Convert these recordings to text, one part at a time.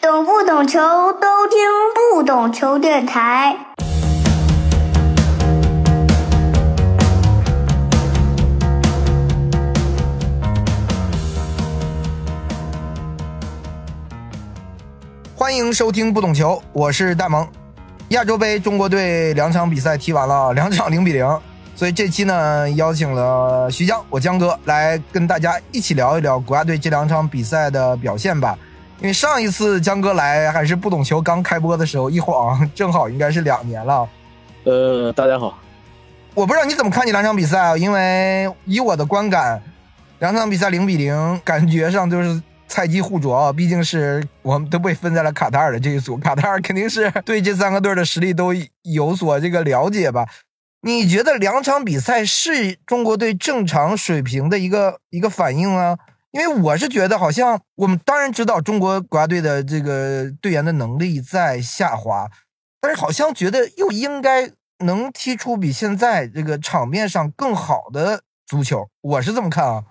懂不懂球都听不懂球电台。欢迎收听不懂球，我是大萌。亚洲杯中国队两场比赛踢完了，两场零比零，所以这期呢邀请了徐江，我江哥来跟大家一起聊一聊国家队这两场比赛的表现吧。因为上一次江哥来还是不懂球刚开播的时候，一晃正好应该是两年了。呃，大家好，我不知道你怎么看这两场比赛啊？因为以我的观感，两场比赛零比零，感觉上就是菜鸡互啄。毕竟是我们都被分在了卡塔尔的这一组，卡塔尔肯定是对这三个队的实力都有所这个了解吧？你觉得两场比赛是中国队正常水平的一个一个反应吗？因为我是觉得，好像我们当然知道中国国家队的这个队员的能力在下滑，但是好像觉得又应该能踢出比现在这个场面上更好的足球。我是这么看啊。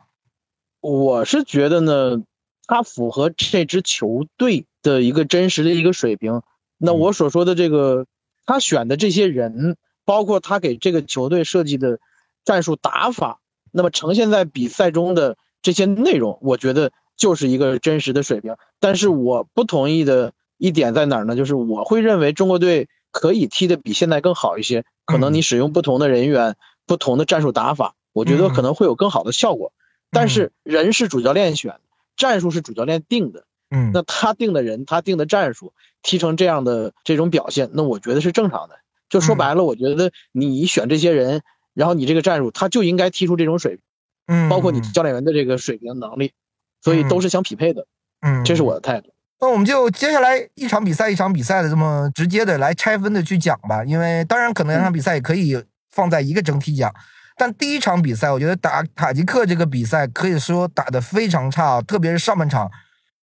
我是觉得呢，他符合这支球队的一个真实的一个水平。那我所说的这个，他选的这些人，包括他给这个球队设计的战术打法，那么呈现在比赛中的。这些内容，我觉得就是一个真实的水平。但是我不同意的一点在哪儿呢？就是我会认为中国队可以踢得比现在更好一些。可能你使用不同的人员、不同的战术打法，我觉得可能会有更好的效果。但是人是主教练选，战术是主教练定的。嗯，那他定的人，他定的战术，踢成这样的这种表现，那我觉得是正常的。就说白了，我觉得你选这些人，然后你这个战术，他就应该踢出这种水平。嗯，包括你教练员的这个水平能力，所以都是相匹配的。嗯，这是我的态度。那我们就接下来一场比赛一场比赛的这么直接的来拆分的去讲吧。因为当然可能两场比赛也可以放在一个整体讲，但第一场比赛我觉得打塔吉克这个比赛可以说打得非常差，特别是上半场，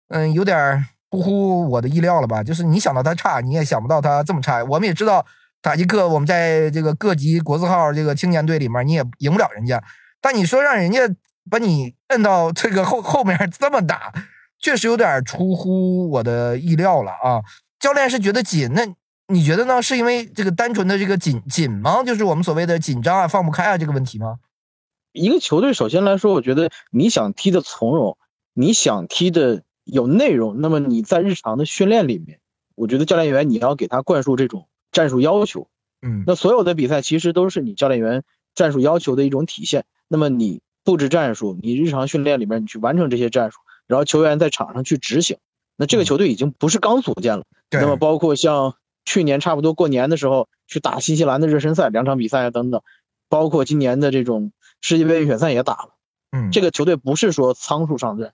嗯，有点出乎我的意料了吧？就是你想到他差，你也想不到他这么差。我们也知道塔吉克，我们在这个各级国字号这个青年队里面，你也赢不了人家。但你说让人家把你摁到这个后后面这么打，确实有点出乎我的意料了啊！教练是觉得紧，那你觉得呢？是因为这个单纯的这个紧紧吗？就是我们所谓的紧张啊、放不开啊这个问题吗？一个球队首先来说，我觉得你想踢的从容，你想踢的有内容，那么你在日常的训练里面，我觉得教练员你要给他灌输这种战术要求。嗯，那所有的比赛其实都是你教练员战术要求的一种体现。那么你布置战术，你日常训练里面你去完成这些战术，然后球员在场上去执行，那这个球队已经不是刚组建了。那么包括像去年差不多过年的时候去打新西兰的热身赛两场比赛啊等等，包括今年的这种世界杯预选赛也打了。嗯，这个球队不是说仓促上阵，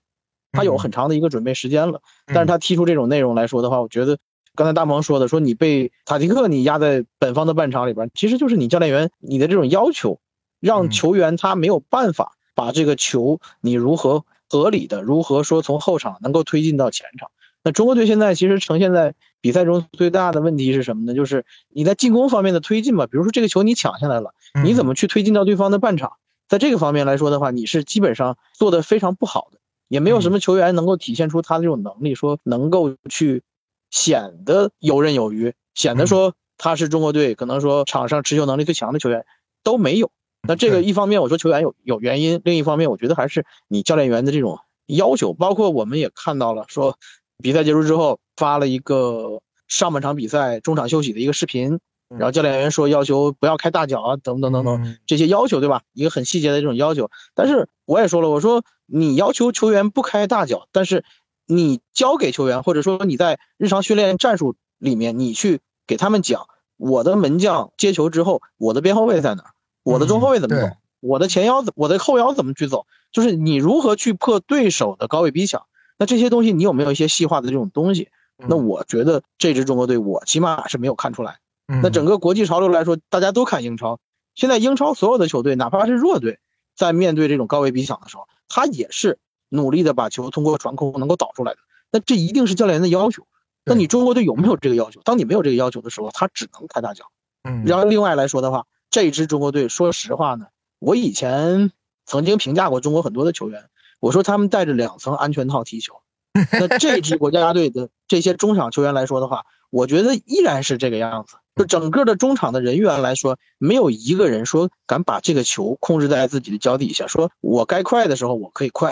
他有很长的一个准备时间了。但是他踢出这种内容来说的话，我觉得刚才大萌说的，说你被塔吉克你压在本方的半场里边，其实就是你教练员你的这种要求。让球员他没有办法把这个球，你如何合理的，如何说从后场能够推进到前场？那中国队现在其实呈现在比赛中最大的问题是什么呢？就是你在进攻方面的推进吧，比如说这个球你抢下来了，你怎么去推进到对方的半场？在这个方面来说的话，你是基本上做的非常不好的，也没有什么球员能够体现出他的这种能力，说能够去显得游刃有余，显得说他是中国队可能说场上持球能力最强的球员都没有。那这个一方面我说球员有有原因，另一方面我觉得还是你教练员的这种要求，包括我们也看到了，说比赛结束之后发了一个上半场比赛中场休息的一个视频，然后教练员说要求不要开大脚啊，等等等等这些要求，对吧？一个很细节的这种要求。但是我也说了，我说你要求球员不开大脚，但是你教给球员，或者说你在日常训练战术里面，你去给他们讲，我的门将接球之后，我的边后卫在哪？我的中后卫怎么走？我的前腰怎？我的后腰怎么去走？就是你如何去破对手的高位逼抢？那这些东西你有没有一些细化的这种东西？那我觉得这支中国队我起码是没有看出来。那整个国际潮流来说，大家都看英超。现在英超所有的球队，哪怕是弱队，在面对这种高位逼抢的时候，他也是努力的把球通过传控能够导出来的。那这一定是教练员的要求。那你中国队有没有这个要求？当你没有这个要求的时候，他只能开大脚。嗯，然后另外来说的话。这支中国队，说实话呢，我以前曾经评价过中国很多的球员，我说他们带着两层安全套踢球，那这支国家队的这些中场球员来说的话，我觉得依然是这个样子。就整个的中场的人员来说，没有一个人说敢把这个球控制在自己的脚底下，说我该快的时候我可以快。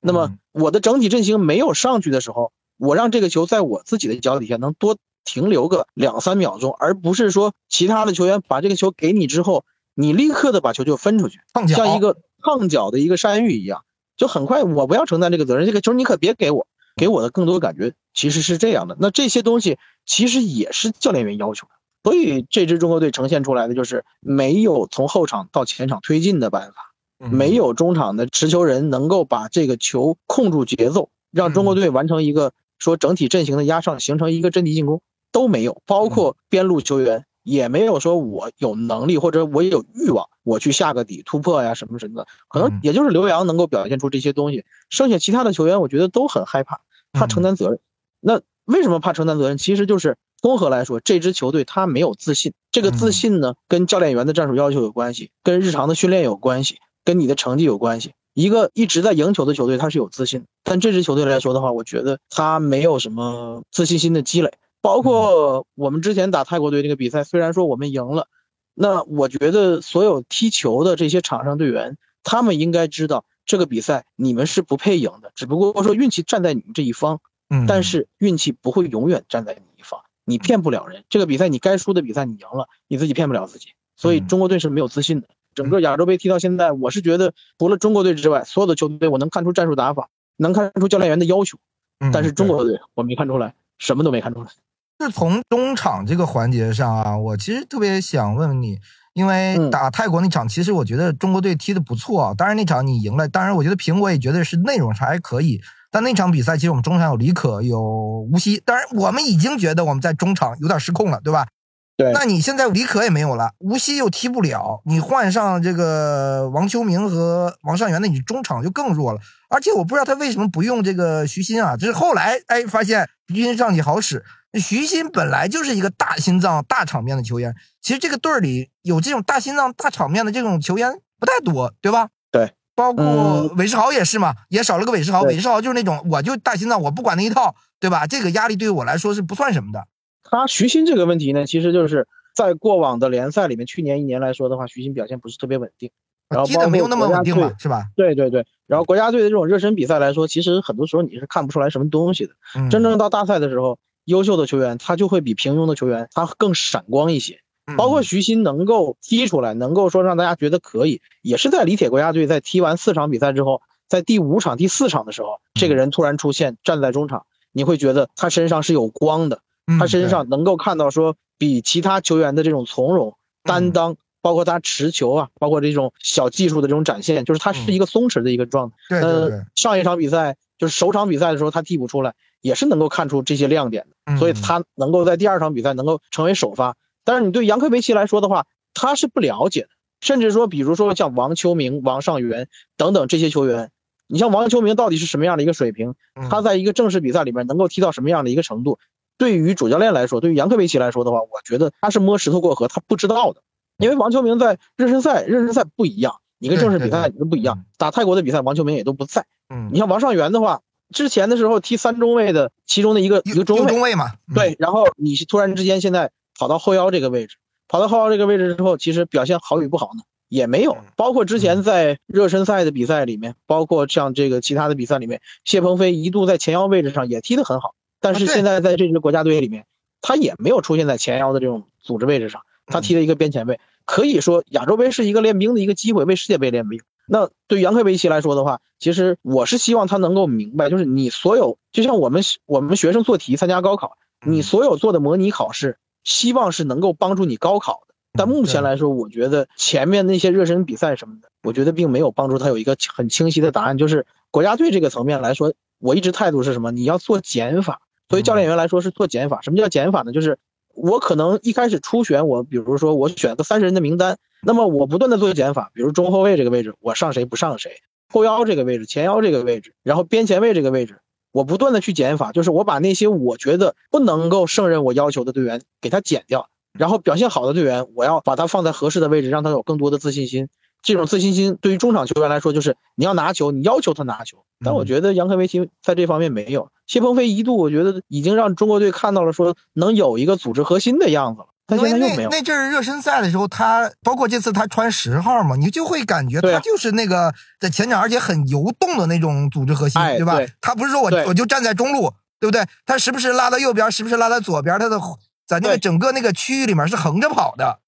那么我的整体阵型没有上去的时候，我让这个球在我自己的脚底下能多停留个两三秒钟，而不是说其他的球员把这个球给你之后，你立刻的把球就分出去，像一个烫脚的一个山芋一样，就很快我不要承担这个责任，这个球你可别给我，给我的更多感觉其实是这样的。那这些东西其实也是教练员要求的。所以这支中国队呈现出来的就是没有从后场到前场推进的办法，没有中场的持球人能够把这个球控住节奏，让中国队完成一个说整体阵型的压上，形成一个阵地进攻都没有。包括边路球员也没有说我有能力或者我也有欲望我去下个底突破呀什么什么的，可能也就是刘洋能够表现出这些东西，剩下其他的球员我觉得都很害怕，怕承担责任。那为什么怕承担责任？其实就是。综合来说，这支球队他没有自信。这个自信呢，跟教练员的战术要求有关系，跟日常的训练有关系，跟你的成绩有关系。一个一直在赢球的球队，他是有自信。但这支球队来说的话，我觉得他没有什么自信心的积累。包括我们之前打泰国队那个比赛，虽然说我们赢了，那我觉得所有踢球的这些场上队员，他们应该知道这个比赛你们是不配赢的，只不过说运气站在你们这一方。嗯，但是运气不会永远站在你一方。你骗不了人，这个比赛你该输的比赛你赢了，你自己骗不了自己，所以中国队是没有自信的。整个亚洲杯踢到现在，我是觉得除了中国队之外，所有的球队我能看出战术打法，能看出教练员的要求，但是中国队我没看出来，什么都没看出来。是从中场这个环节上啊，我其实特别想问问你，因为打泰国那场，其实我觉得中国队踢的不错啊。当然那场你赢了，当然我觉得苹果也觉得是内容上还可以。但那场比赛，其实我们中场有李可，有吴曦。当然，我们已经觉得我们在中场有点失控了，对吧？对。那你现在李可也没有了，吴曦又踢不了，你换上这个王秋明和王上元，那你中场就更弱了。而且我不知道他为什么不用这个徐新啊？就是后来哎发现徐新上去好使。徐新本来就是一个大心脏、大场面的球员，其实这个队里有这种大心脏、大场面的这种球员不太多，对吧？对。包括韦世豪也是嘛，也少了个韦世豪。韦世豪就是那种，我就大心脏，我不管那一套，对吧？这个压力对于我来说是不算什么的。他徐新这个问题呢，其实就是在过往的联赛里面，去年一年来说的话，徐新表现不是特别稳定，然后包括没有那么稳定嘛，是吧？对对对。然后国家队的这种热身比赛来说，其实很多时候你是看不出来什么东西的。真正到大赛的时候，优秀的球员他就会比平庸的球员他更闪光一些。包括徐新能够踢出来，能够说让大家觉得可以，也是在李铁国家队在踢完四场比赛之后，在第五场、第四场的时候，这个人突然出现站在中场，你会觉得他身上是有光的，他身上能够看到说比其他球员的这种从容、担当，包括他持球啊，包括这种小技术的这种展现，就是他是一个松弛的一个状态。对上一场比赛就是首场比赛的时候，他替补出来也是能够看出这些亮点的，所以他能够在第二场比赛能够成为首发。但是你对杨科维奇来说的话，他是不了解的，甚至说，比如说像王秋明、王上元等等这些球员，你像王秋明到底是什么样的一个水平？他在一个正式比赛里面能够踢到什么样的一个程度？对于主教练来说，对于杨科维奇来说的话，我觉得他是摸石头过河，他不知道的。因为王秋明在热身赛，热身赛不一样，你跟正式比赛你都不一样。打泰国的比赛，王秋明也都不在。嗯，你像王上元的话，之前的时候踢三中卫的其中的一个一个中卫嘛，对，然后你突然之间现在。跑到后腰这个位置，跑到后腰这个位置之后，其实表现好与不好呢，也没有。包括之前在热身赛的比赛里面，包括像这个其他的比赛里面，谢鹏飞一度在前腰位置上也踢得很好，但是现在在这支国家队里面，他也没有出现在前腰的这种组织位置上，他踢了一个边前卫。可以说亚洲杯是一个练兵的一个机会，为世界杯练兵。那对于杨科维奇来说的话，其实我是希望他能够明白，就是你所有，就像我们我们学生做题参加高考，你所有做的模拟考试。希望是能够帮助你高考的，但目前来说，我觉得前面那些热身比赛什么的，我觉得并没有帮助他有一个很清晰的答案。就是国家队这个层面来说，我一直态度是什么？你要做减法。作为教练员来说，是做减法。什么叫减法呢？就是我可能一开始初选，我比如说我选个三十人的名单，那么我不断的做减法，比如中后卫这个位置我上谁不上谁，后腰这个位置、前腰这个位置，然后边前卫这个位置。我不断的去减法，就是我把那些我觉得不能够胜任我要求的队员给他减掉，然后表现好的队员，我要把他放在合适的位置，让他有更多的自信心。这种自信心对于中场球员来说，就是你要拿球，你要求他拿球。但我觉得杨科维奇在这方面没有。谢鹏飞一度我觉得已经让中国队看到了说能有一个组织核心的样子了，但现在又没有。那阵儿热身赛的时候，他包括这次他穿十号嘛，你就会感觉他就是那个在前场，而且很游动的那种组织核心，对吧？他不是说我我就站在中路，对不对？他时不时拉到右边，时不时拉到左边，他的在那个整个那个区域里面是横着跑的。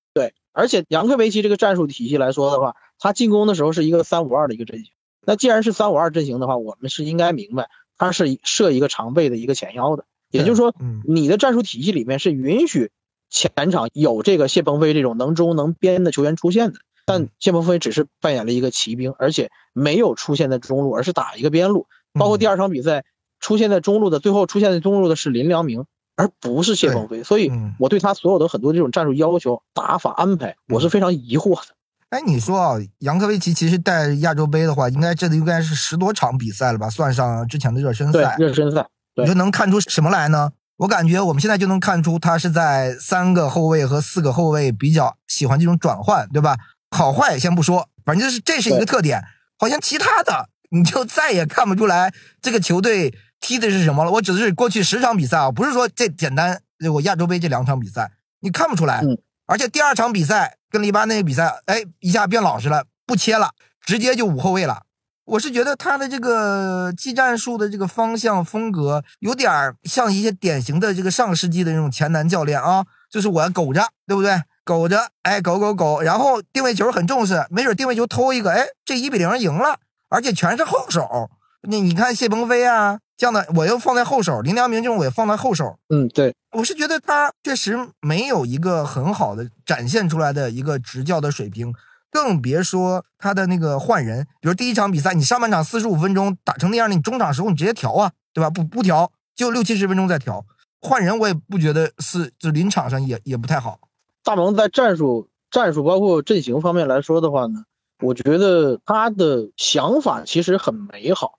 对，而且杨科维奇这个战术体系来说的话，他进攻的时候是一个三五二的一个阵型。那既然是三五二阵型的话，我们是应该明白，他是设一个常备的一个前腰的，也就是说，你的战术体系里面是允许前场有这个谢鹏飞这种能中能边的球员出现的。但谢鹏飞只是扮演了一个骑兵，而且没有出现在中路，而是打一个边路。包括第二场比赛出现在中路的，最后出现在中路的是林良铭，而不是谢鹏飞。所以我对他所有的很多这种战术要求、打法安排，我是非常疑惑的。哎，你说啊，杨科维奇其实带亚洲杯的话，应该这应该是十多场比赛了吧？算上之前的热身赛，热身赛，你说能看出什么来呢？我感觉我们现在就能看出他是在三个后卫和四个后卫比较喜欢这种转换，对吧？好坏先不说，反正就是这是一个特点。好像其他的你就再也看不出来这个球队踢的是什么了。我指的是过去十场比赛啊，不是说这简单。我亚洲杯这两场比赛你看不出来，而且第二场比赛。跟黎巴嫩比赛，哎，一下变老实了，不切了，直接就五后卫了。我是觉得他的这个技战术的这个方向风格，有点像一些典型的这个上世纪的那种前南教练啊，就是我要苟着，对不对？苟着，哎，苟苟苟，然后定位球很重视，没准定位球偷一个，哎，这一比零赢了，而且全是后手。那你看谢鹏飞啊，这样的我又放在后手，林良铭这种我也放在后手。嗯，对，我是觉得他确实没有一个很好的展现出来的一个执教的水平，更别说他的那个换人。比如第一场比赛，你上半场四十五分钟打成那样，你中场时候你直接调啊，对吧？不不调，就六七十分钟再调。换人我也不觉得是，就临场上也也不太好。大蒙在战术、战术包括阵型方面来说的话呢，我觉得他的想法其实很美好。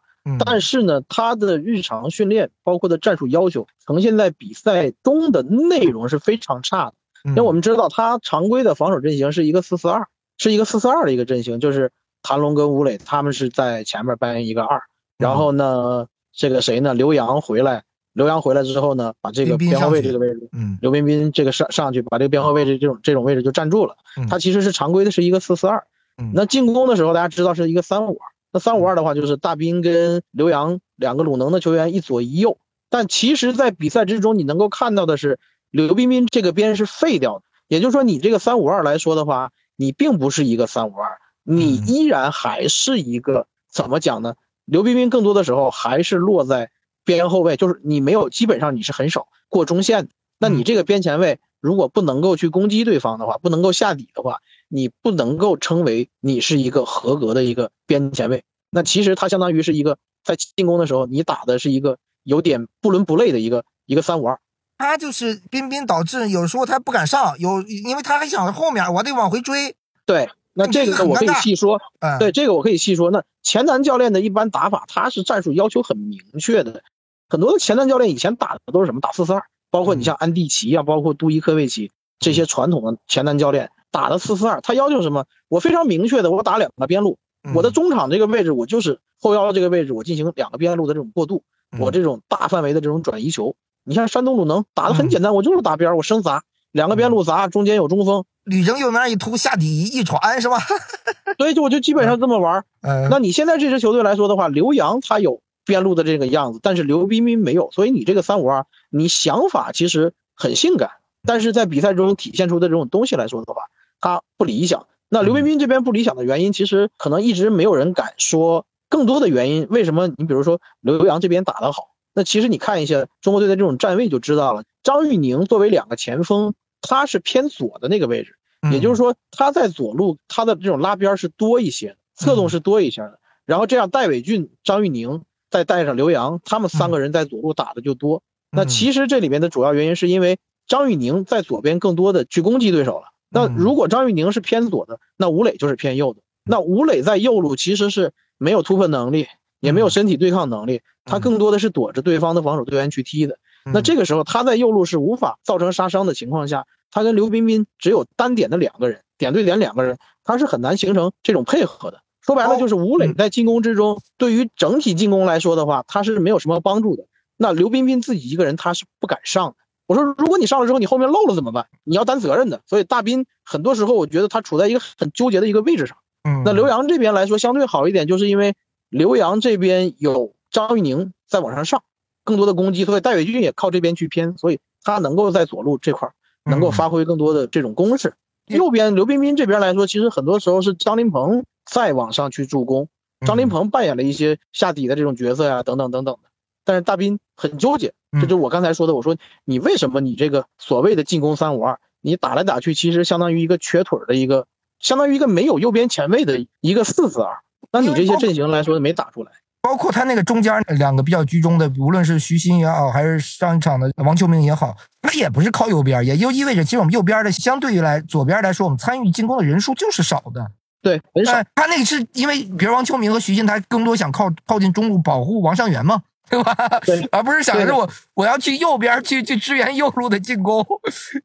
但是呢，他的日常训练包括的战术要求呈现在比赛中的内容是非常差的。因为我们知道他常规的防守阵型是一个四四二，是一个四四二的一个阵型，就是谭龙跟吴磊他们是在前面扮演一个二，然后呢，这个谁呢？刘洋回来，刘洋回来之后呢，把这个边后卫这个位置，嗯，刘彬彬这个上上去把这个边后卫这这种这种位置就站住了。他其实是常规的是一个四四二，那进攻的时候大家知道是一个三五二。那三五二的话，就是大兵跟刘洋两个鲁能的球员一左一右。但其实，在比赛之中，你能够看到的是，刘彬彬这个边是废掉的。也就是说，你这个三五二来说的话，你并不是一个三五二，你依然还是一个怎么讲呢？刘彬彬更多的时候还是落在边后卫，就是你没有，基本上你是很少过中线的。那你这个边前卫如果不能够去攻击对方的话，不能够下底的话。你不能够称为你是一个合格的一个边前卫，那其实他相当于是一个在进攻的时候，你打的是一个有点不伦不类的一个一个三五二。他就是彬彬导致有时候他不敢上，有因为他还想着后面我得往回追。对，那这个我可以细说。对，这个我可以细说。那前南教练的一般打法，他是战术要求很明确的。很多的前南教练以前打的都是什么？打四四二，包括你像安蒂奇啊，包括杜伊科维奇这些传统的前南教练。打的四四二，他要求什么？我非常明确的，我打两个边路，我的中场这个位置，我就是后腰这个位置，我进行两个边路的这种过渡，我这种大范围的这种转移球。你像山东鲁能打的很简单，我就是打边，我生砸两个边路砸，中间有中锋，吕征右面一突下底一传是吧？所以就我就基本上这么玩。那你现在这支球队来说的话，刘洋他有边路的这个样子，但是刘彬彬没有，所以你这个三五二，你想法其实很性感，但是在比赛中体现出的这种东西来说的话。他不理想，那刘彬彬这边不理想的原因，其实可能一直没有人敢说更多的原因。为什么？你比如说刘洋这边打得好，那其实你看一下中国队的这种站位就知道了。张玉宁作为两个前锋，他是偏左的那个位置，也就是说他在左路他的这种拉边是多一些的，侧动是多一些的。然后这样戴伟俊、张玉宁再带上刘洋，他们三个人在左路打的就多。那其实这里面的主要原因是因为张玉宁在左边更多的去攻击对手了。那如果张玉宁是偏左的，那吴磊就是偏右的。那吴磊在右路其实是没有突破能力，也没有身体对抗能力，他更多的是躲着对方的防守队员去踢的。那这个时候他在右路是无法造成杀伤的情况下，他跟刘彬彬只有单点的两个人，点对点两个人，他是很难形成这种配合的。说白了就是吴磊在进攻之中，对于整体进攻来说的话，他是没有什么帮助的。那刘彬彬自己一个人他是不敢上的。我说，如果你上了之后你后面漏了怎么办？你要担责任的。所以大斌很多时候我觉得他处在一个很纠结的一个位置上。嗯，那刘洋这边来说相对好一点，就是因为刘洋这边有张玉宁在往上上，更多的攻击，所以戴伟俊也靠这边去偏，所以他能够在左路这块能够发挥更多的这种攻势。右边刘彬彬这边来说，其实很多时候是张林鹏在往上去助攻，张林鹏扮演了一些下底的这种角色呀，等等等等的。但是大斌很纠结，这就是我刚才说的，我说你为什么你这个所谓的进攻三五二，你打来打去，其实相当于一个瘸腿的一个。相当于一个没有右边前卫的一个四四二，那你这些阵型来说没打出来，包括他那个中间两个比较居中的，无论是徐新也好，还是上一场的王秋明也好，他也不是靠右边，也就意味着其实我们右边的相对于来左边来说，我们参与进攻的人数就是少的。对，很少。他那个是因为比如王秋明和徐新，他更多想靠靠近中路保护王上元嘛。对吧？对，而不是想着我我要去右边去去支援右路的进攻，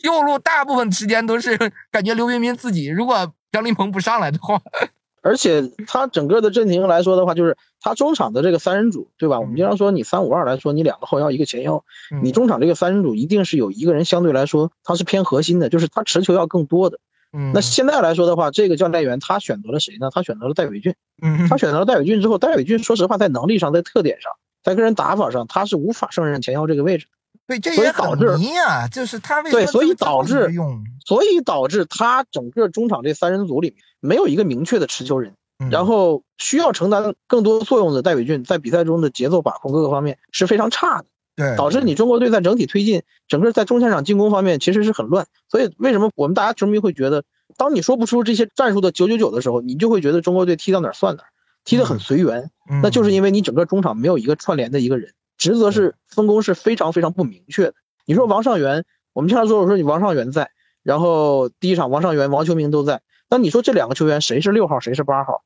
右路大部分时间都是感觉刘彬彬自己。如果张琳芃不上来的话，而且他整个的阵型来说的话，就是他中场的这个三人组，对吧？我们经常说你三五二来说，你两个后腰一个前腰，你中场这个三人组一定是有一个人相对来说他是偏核心的，就是他持球要更多的。嗯，那现在来说的话，这个教练员他选择了谁呢？他选择了戴伟俊。嗯，他选择了戴伟俊之后，戴伟俊说实话在能力上在特点上。在个人打法上，他是无法胜任前腰这个位置，对，这也导致啊，就是他为对，所以导致用，所以导致他整个中场这三人组里面没有一个明确的持球人，然后需要承担更多作用的戴伟俊在比赛中的节奏把控各个方面是非常差的，对，导致你中国队在整体推进，整个在中前场进攻方面其实是很乱，所以为什么我们大家球迷会觉得，当你说不出这些战术的九九九的时候，你就会觉得中国队踢到哪儿算哪。踢得很随缘，那就是因为你整个中场没有一个串联的一个人，职责是分工是非常非常不明确的。你说王上元，我们经常说我说你王上元在，然后第一场王上元、王秋明都在，那你说这两个球员谁是六号，谁是八号？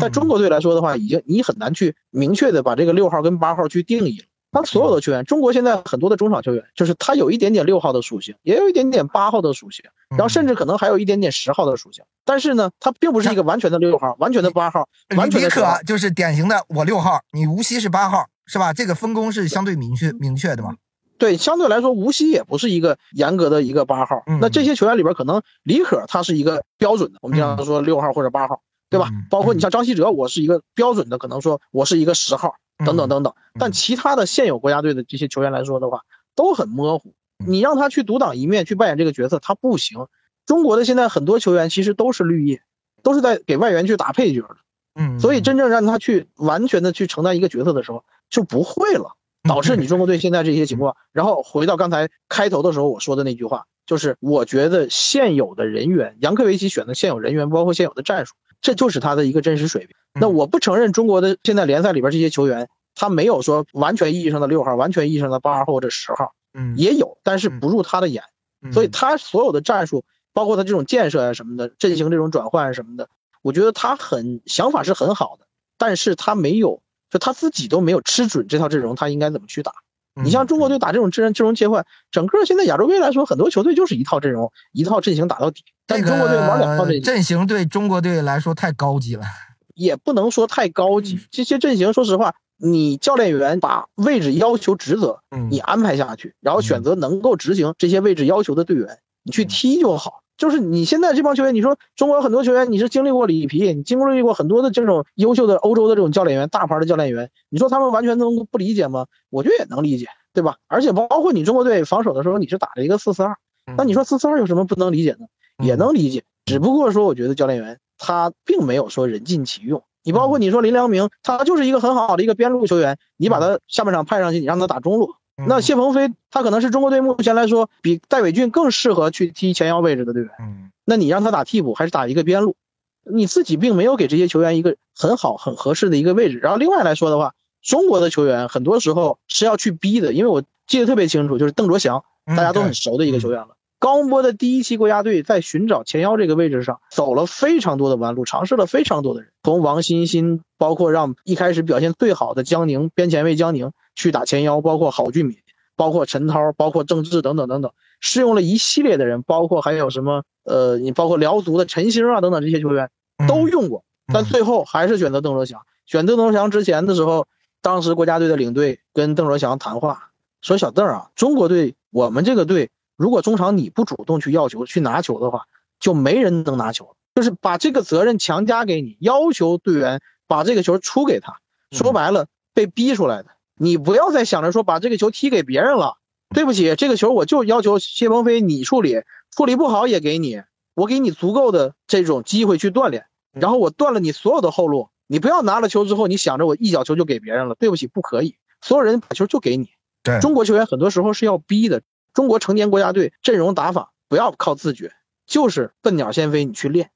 在中国队来说的话，已经你很难去明确的把这个六号跟八号去定义了。他所有的球员，中国现在很多的中场球员，就是他有一点点六号的属性，也有一点点八号的属性，然后甚至可能还有一点点十号的属性。但是呢，他并不是一个完全的六号，完全的八号，完全的。可就是典型的我六号，你无锡是八号，是吧？这个分工是相对明确明确的嘛？对，相对来说，无锡也不是一个严格的一个八号。那这些球员里边，可能李可他是一个标准的，我们经常说六号或者八号，对吧？包括你像张稀哲，我是一个标准的，可能说我是一个十号。等等等等，但其他的现有国家队的这些球员来说的话，都很模糊。你让他去独当一面去扮演这个角色，他不行。中国的现在很多球员其实都是绿叶，都是在给外援去打配角的。嗯，所以真正让他去完全的去承担一个角色的时候，就不会了，导致你中国队现在这些情况。然后回到刚才开头的时候我说的那句话，就是我觉得现有的人员，杨科维奇选的现有人员，包括现有的战术。这就是他的一个真实水平。那我不承认中国的现在联赛里边这些球员，他没有说完全意义上的六号，完全意义上的八号或者十号，嗯，也有，但是不入他的眼。所以他所有的战术，包括他这种建设啊什么的，阵型这种转换什么的，我觉得他很想法是很好的，但是他没有，就他自己都没有吃准这套阵容，他应该怎么去打。你像中国队打这种阵阵容切换，整个现在亚洲杯来说，很多球队就是一套阵容，一套阵型打到底。但中国队玩两套阵型，阵型对中国队来说太高级了，也不能说太高级。这些阵型，说实话，你教练员把位置要求职责，你安排下去，然后选择能够执行这些位置要求的队员，你去踢就好。就是你现在这帮球员，你说中国有很多球员，你是经历过里皮，你经历过很多的这种优秀的欧洲的这种教练员，大牌的教练员，你说他们完全能不理解吗？我觉得也能理解，对吧？而且包括你中国队防守的时候，你是打了一个四四二，那你说四四二有什么不能理解呢？也能理解，只不过说，我觉得教练员他并没有说人尽其用。你包括你说林良铭，他就是一个很好的一个边路球员，你把他下半场派上去，你让他打中路。那谢鹏飞，他可能是中国队目前来说比戴伟俊更适合去踢前腰位置的队员。那你让他打替补还是打一个边路？你自己并没有给这些球员一个很好很合适的一个位置。然后另外来说的话，中国的球员很多时候是要去逼的，因为我记得特别清楚，就是邓卓翔，大家都很熟的一个球员了。高洪波的第一期国家队在寻找前腰这个位置上走了非常多的弯路，尝试了非常多的人，从王欣欣，包括让一开始表现最好的江宁边前卫江宁去打前腰，包括郝俊敏，包括陈涛，包括郑智等等等等，试用了一系列的人，包括还有什么呃，你包括辽足的陈星啊等等这些球员都用过，但最后还是选择邓卓祥。选邓卓祥之前的时候，当时国家队的领队跟邓卓祥谈话，说小邓啊，中国队我们这个队，如果中场你不主动去要球去拿球的话，就没人能拿球，就是把这个责任强加给你，要求队员把这个球出给他。说白了，被逼出来的。你不要再想着说把这个球踢给别人了。对不起，这个球我就要求谢鹏飞你处理，处理不好也给你，我给你足够的这种机会去锻炼，然后我断了你所有的后路。你不要拿了球之后，你想着我一脚球就给别人了。对不起，不可以，所有人把球就给你。对，中国球员很多时候是要逼的。中国成年国家队阵容打法不要靠自觉，就是笨鸟先飞，你去练。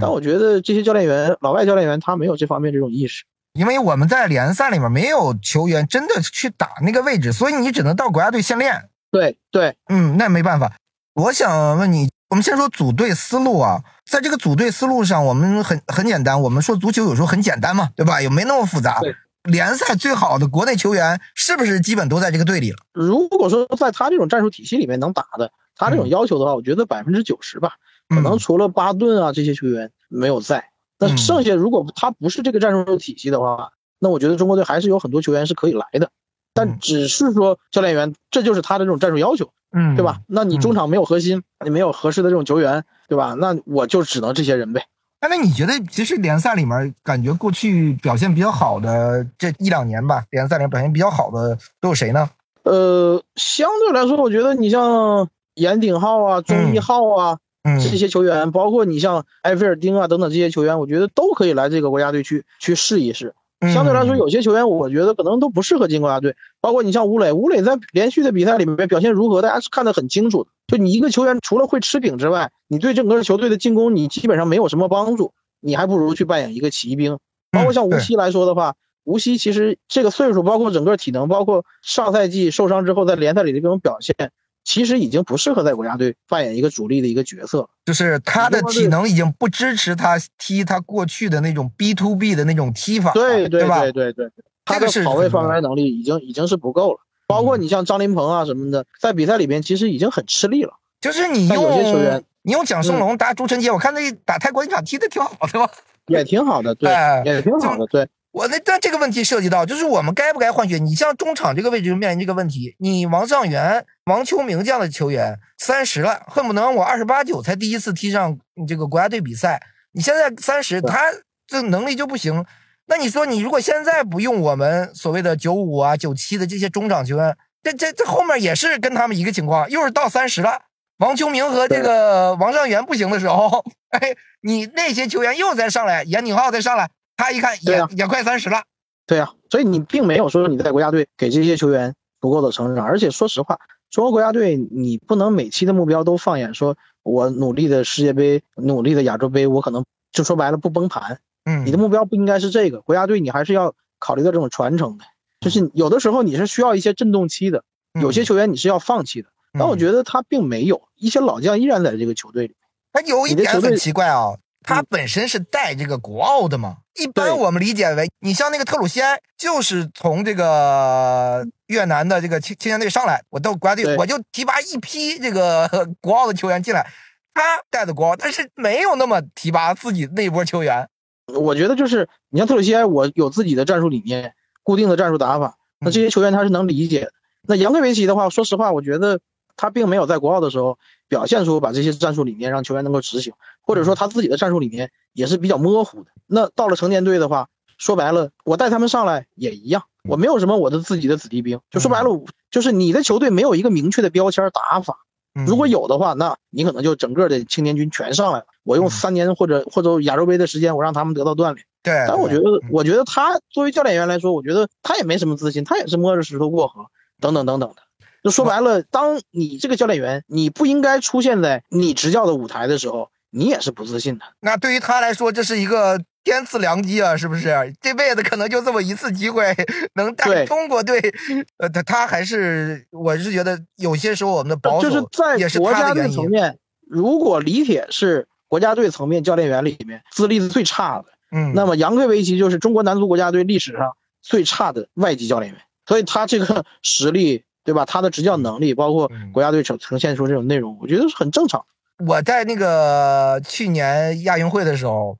但我觉得这些教练员，老外教练员他没有这方面这种意识。因为我们在联赛里面没有球员真的去打那个位置，所以你只能到国家队先练。对对，嗯，那没办法。我想问你，我们先说组队思路啊，在这个组队思路上，我们很很简单。我们说足球有时候很简单嘛，对吧？也没那么复杂。联赛最好的国内球员是不是基本都在这个队里了？如果说在他这种战术体系里面能打的，他这种要求的话，我觉得百分之九十吧，可能除了巴顿啊这些球员没有在。那剩下如果他不是这个战术体系的话，那我觉得中国队还是有很多球员是可以来的，但只是说教练员这就是他的这种战术要求，嗯，对吧？那你中场没有核心，你没有合适的这种球员，对吧？那我就只能这些人呗。那那你觉得，其实联赛里面感觉过去表现比较好的这一两年吧，联赛里面表现比较好的都有谁呢？呃，相对来说，我觉得你像严鼎浩啊、钟毅浩啊。这些球员，包括你像埃菲尔丁啊等等这些球员，我觉得都可以来这个国家队去去试一试。相对来说，有些球员我觉得可能都不适合进国家队。包括你像吴磊，吴磊在连续的比赛里面表现如何，大家是看得很清楚的。就你一个球员，除了会吃饼之外，你对整个球队的进攻你基本上没有什么帮助，你还不如去扮演一个骑兵。包括像吴曦来说的话，吴曦其实这个岁数，包括整个体能，包括上赛季受伤之后在联赛里的这种表现。其实已经不适合在国家队扮演一个主力的一个角色，就是他的体能已经不支持他踢他过去的那种 B to B 的那种踢法，对对对对对，他的跑位翻围能力已经已经是不够了。包括你像张琳芃啊什么的，在比赛里边其实已经很吃力了。就是你用有些球员，你用蒋胜龙打朱晨杰，我看那打泰国一场踢的挺好的吧？也挺好的，对，也挺好的，对。我那但这个问题涉及到，就是我们该不该换血？你像中场这个位置就面临这个问题。你王上源、王秋明这样的球员三十了，恨不能我二十八九才第一次踢上这个国家队比赛。你现在三十，他这能力就不行。那你说你如果现在不用我们所谓的九五啊、九七的这些中场球员，这这这后面也是跟他们一个情况，又是到三十了，王秋明和这个王上源不行的时候，哎，你那些球员又再上来，严鼎浩再上来。他一看也也快三十了，对呀，所以你并没有说你在国家队给这些球员足够的成长，而且说实话，中国国家队你不能每期的目标都放眼说，我努力的世界杯，努力的亚洲杯，我可能就说白了不崩盘。嗯，你的目标不应该是这个，国家队你还是要考虑到这种传承的，就是有的时候你是需要一些震动期的，有些球员你是要放弃的，但我觉得他并没有，一些老将依然在这个球队里。他有一点很奇怪啊。他本身是带这个国奥的嘛？一般我们理解为，你像那个特鲁西埃，就是从这个越南的这个青青年队上来，我到国家队，我就提拔一批这个 国奥的球员进来，他带的国奥，但是没有那么提拔自己那波球员。我觉得就是你像特鲁西埃，我有自己的战术理念，固定的战术打法，那这些球员他是能理解的。那扬科维奇的话，说实话，我觉得他并没有在国奥的时候表现出把这些战术理念让球员能够执行。或者说他自己的战术理念也是比较模糊的。那到了成年队的话，说白了，我带他们上来也一样，我没有什么我的自己的子弟兵。就说白了，就是你的球队没有一个明确的标签打法。如果有的话，那你可能就整个的青年军全上来了。我用三年或者或者亚洲杯的时间，我让他们得到锻炼。对。但我觉得，我觉得他作为教练员来说，我觉得他也没什么自信，他也是摸着石头过河，等等等等的。就说白了，当你这个教练员，你不应该出现在你执教的舞台的时候。你也是不自信的，那对于他来说，这是一个天赐良机啊，是不是？这辈子可能就这么一次机会，能带中国队。呃，他他还是，我是觉得有些时候我们的保守就是在国家队层面，如果李铁是国家队层面教练员里面资历最差的，嗯，那么杨科维奇就是中国男足国家队历史上最差的外籍教练员，所以他这个实力，对吧？他的执教能力，包括国家队呈呈现出这种内容，我觉得是很正常。我在那个去年亚运会的时候，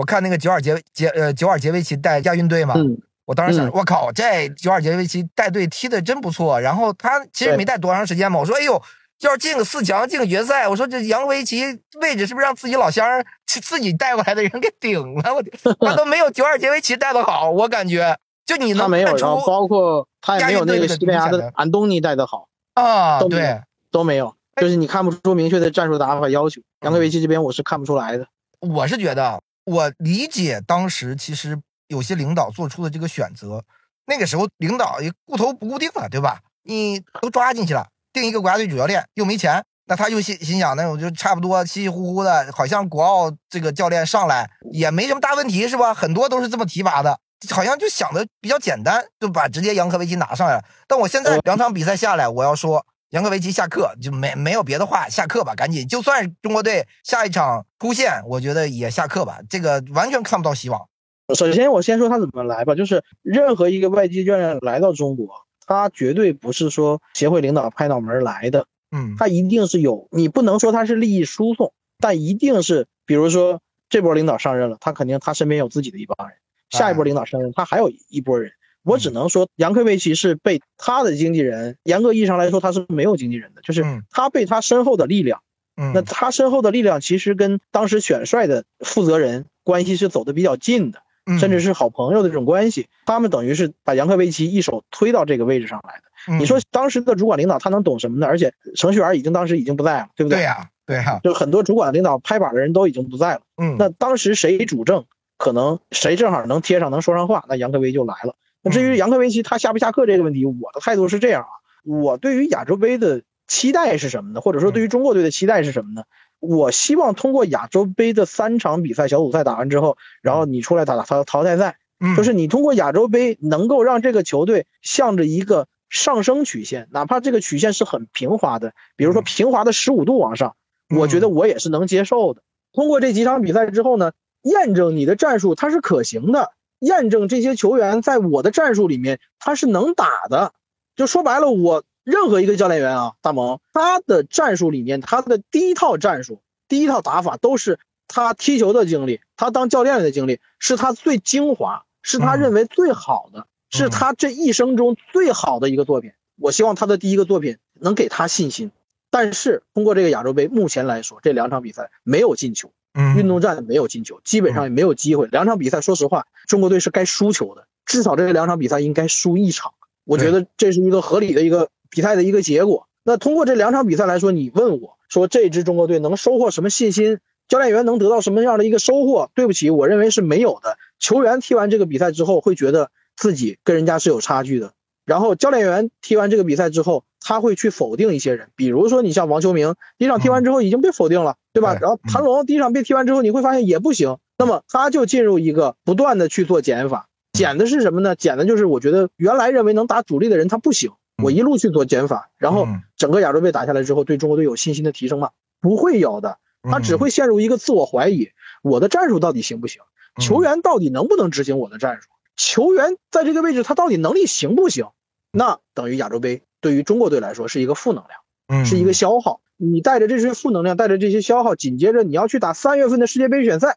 我看那个久尔杰杰呃久尔杰维奇带亚运队嘛，嗯我当时想，嗯我靠，这久尔杰维奇带队踢的真不错。然后他其实没带多长时间嘛，我说，哎呦，要是进个四强，进个决赛，我说这扬科维奇位置是不是让自己老乡儿 自自己带过来的人给顶了？我 他都没有久尔杰维奇带的好，我感觉就你能他没有，然后包括他也没有那个西班牙的安东尼带的好，啊，对。都没有，就是你看不出明确的战术打法要求。扬科嗯维奇这边我是看不出来的。我是觉得，我理解当时其实有些领导做出的这个选择，那个时候领导也顾头不顾腚了，对吧？你都抓进去了，定一个国家队主教练又没钱，那他就心心想，那我就差不多稀稀糊糊的，好像国奥这个教练上来也没什么大问题，是吧？很多都是这么提拔的，好像就想的比较简单，就把直接扬科维奇拿上来了。但我现在两场比赛下来，我要说。扬科维奇下课就没没有别的话，下课吧，赶紧。就算中国队下一场出线，我觉得也下课吧，这个完全看不到希望。首先，我先说他怎么来吧，就是任何一个外籍教练来到中国，他绝对不是说协会领导拍脑门来的，嗯，他一定是有，你不能说他是利益输送，但一定是，比如说这波领导上任了，他肯定他身边有自己的一帮人，下一波领导上任，他还有一波人。我只能说，杨科维奇是被他的经纪人，严格意义上来说，他是没有经纪人的，就是嗯他被他身后的力量。嗯，那他身后的力量其实跟当时选帅的负责人关系是走的比较近的，嗯甚至是好朋友的这种关系。他们等于是把杨科维奇一手推到这个位置上来的。嗯你说当时的主管领导他能懂什么呢？而且程序员已经当时已经不在了，对不对？对呀，对呀，就很多主管领导拍板的人都已经不在了。嗯，那当时谁主政，可能谁正好能贴上能说上话，那杨科维就来了。那至于杨科维奇他下不下课这个问题，我的态度是这样啊，我对于亚洲杯的期待是什么呢？或者说对于中国队的期待是什么呢？我希望通过亚洲杯的三场比赛小组赛打完之后，然后你出来打打淘淘汰赛，嗯就是你通过亚洲杯能够让这个球队向着一个上升曲线，哪怕这个曲线是很平滑的，比如说嗯平滑的十五度往上，我觉得我也是能接受的。通过这几场比赛之后呢，验证你的战术它是可行的，验证这些球员在我的战术里面他是能打的。就说白了，我任何一个教练员啊，大萌他的战术里面，他的第一套战术、第一套打法都是他踢球的经历，他当教练的经历，是他最精华，是他嗯认为最好的，是他这一生中最好的一个作品。我希望他的第一个作品能给他信心。但是通过这个亚洲杯，目前来说，这两场比赛没有进球，嗯运动战没有进球，基本上也没有机会。两场比赛，说实话，中国队是该输球的，至少这两场比赛应该输一场。我觉得这是一个合理的一个比赛的一个结果。那通过这两场比赛来说，你问我说这支中国队能收获什么信心？教练员能得到什么样的一个收获？对不起，我认为是没有的。球员踢完这个比赛之后，会觉得自己跟人家是有差距的。然后教练员踢完这个比赛之后，他会去否定一些人，比如说你像王秋明，一场踢完之后已经被否定了，对吧？然后盘龙第一场被踢完之后，你会发现也不行，那么他就进入一个不断的去做减法，减的是什么呢？减的就是我觉得原来认为能打主力的人他不行，我一路去做减法，然后嗯整个亚洲杯打下来之后，对中国队有信心的提升吗？不会有的，他只会陷入一个自我怀疑，我的战术到底行不行？球员到底能不能执行我的战术？球员在这个位置他到底能力行不行？那等于亚洲杯对于中国队来说是一个负能量，嗯是一个消耗。你带着这些负能量，带着这些消耗，紧接着你要去打三月份的世界杯预选赛，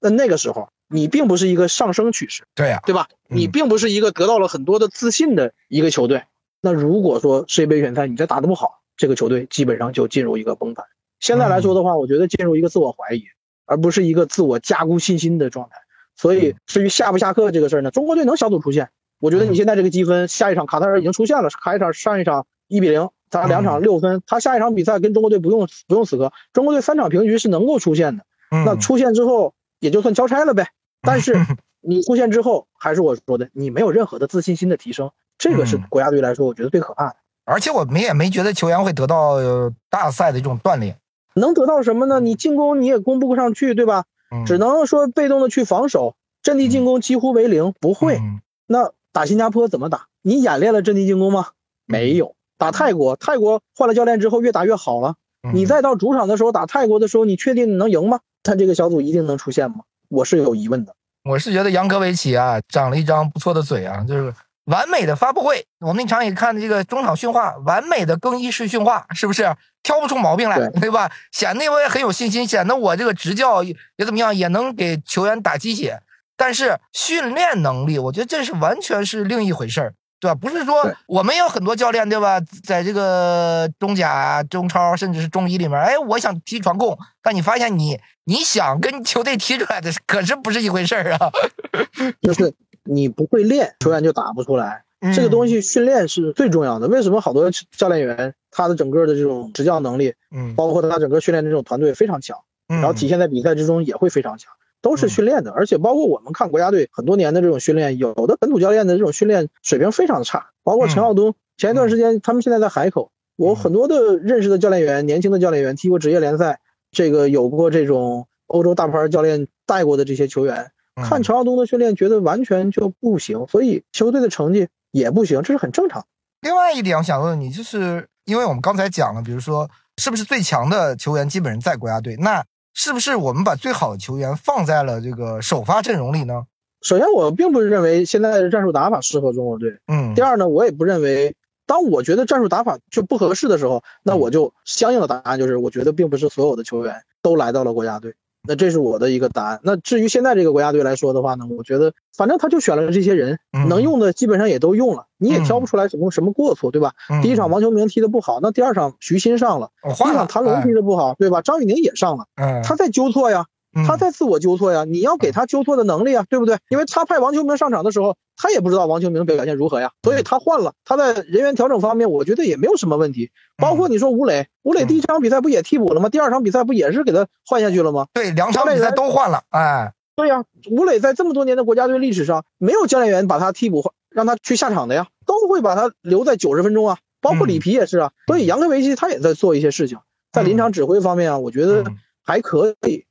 那那个时候你并不是一个上升趋势，对呀，对吧？嗯你并不是一个得到了很多的自信的一个球队。那如果说世界杯选赛你再打得不好，这个球队基本上就进入一个崩盘。现在来说的话，我觉得进入一个自我怀疑，而不是一个自我加固信心的状态。所以至于下不下课这个事儿呢，中国队能小组出线，我觉得你现在这个积分，下一场卡塔尔已经出现了，卡一场上一场一比零，他两场六分，他下一场比赛跟中国队不用不用死磕，中国队三场平局是能够出现的。嗯那出现之后也就算交差了呗。但是 你出现之后，还是我说的，你没有任何的自信心的提升，这个是嗯国家队来说我觉得最可怕的。而且我们也没觉得球员会得到呃大赛的这种锻炼，能得到什么呢？你进攻你也攻不上去，对吧？嗯只能说被动的去防守，阵地进攻几乎为零，不会。嗯那打新加坡怎么打？你演练了阵地进攻吗？没有。打泰国，泰国换了教练之后越打越好了。嗯你再到主场的时候打泰国的时候，你确定你能赢吗？他这个小组一定能出现吗？我是有疑问的。我是觉得扬科维奇啊，长了一张不错的嘴啊，就是完美的发布会。我们那场也看这个中场训话，完美的更衣室训话，是不是？挑不出毛病来，对对吧？显得我也很有信心，显得我这个执教也也怎么样，也能给球员打鸡血。但是训练能力，我觉得这是完全是另一回事儿，对吧？不是说我们有很多教练，对吧？在这个中甲、中超，甚至是中乙里面，哎，我想踢传控，但你发现你你想跟球队踢出来的，可是不是一回事儿啊。就是你不会练，球员就打不出来。这个东西，训练是最重要的。为什么好多教练员他的整个的这种执教能力，嗯，包括他整个训练的这种团队非常强，然然后体现在比赛之中也会非常强，都是训练的。而且包括我们看国家队很多年的这种训练，有的本土教练的这种训练水平非常的差，包括陈浩东。前一段时间他们现在在海口，我很多的认识的教练员，年轻的教练员踢过职业联赛，这个有过这种欧洲大牌教练带过的这些球员，嗯看陈浩东的训练，觉得完全就不行，所以球队的成绩也不行，这是很正常。另外一点，我想问问你，就是因为我们刚才讲了，比如说是不是最强的球员基本上在国家队，那是不是我们把最好的球员放在了这个首发阵容里呢？首先，我并不认为现在的战术打法适合中国队。嗯第二呢，我也不认为，当我觉得战术打法就不合适的时候，那我就相应的答案就是，我觉得并不是所有的球员都来到了国家队。那这是我的一个答案。那至于现在这个国家队来说的话呢，我觉得反正他就选了这些人，嗯能用的基本上也都用了，你也挑不出来什么什么过错，对吧？嗯第一场王秋明踢的不好，那第二场徐新上了，第一场谭龙踢的不好，对吧？张玉宁也上了，哎他在纠错呀。他在自我纠错呀，你要给他纠错的能力啊，对不对？因为他派王秋明上场的时候，他也不知道王秋明表现如何呀，所以他换了。他在人员调整方面，我觉得也没有什么问题。包括你说吴磊，吴磊第一场比赛不也替补了吗？第二场比赛不也是给他换下去了吗？对两场比赛都换了，哎，对呀，吴磊在这么多年的国家队历史上，没有教练员把他替补换让他去下场的呀，都会把他留在九十分钟啊。包括里皮也是啊，所以杨科维奇他也在做一些事情，在临场指挥方面啊，我觉得嗯还可以。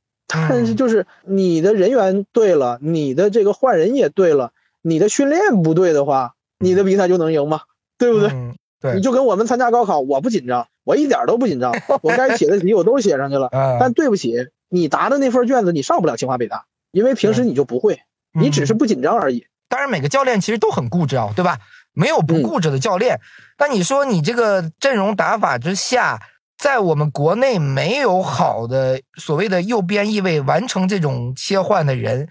但是就是你的人员对了，你的这个换人也对了，你的训练不对的话，你的比赛就能赢吗？对不对？嗯对你就跟我们参加高考，我不紧张，我一点都不紧张，我该写的题我都写上去了。嗯但对不起，你答的那份卷子你上不了清华北大，因为平时你就不会，你只是不紧张而已。当然，每个教练其实都很固执啊，对吧？没有不嗯固执的教练。但你说你这个阵容打法之下，在我们国内没有好的所谓的右边翼位完成这种切换的人，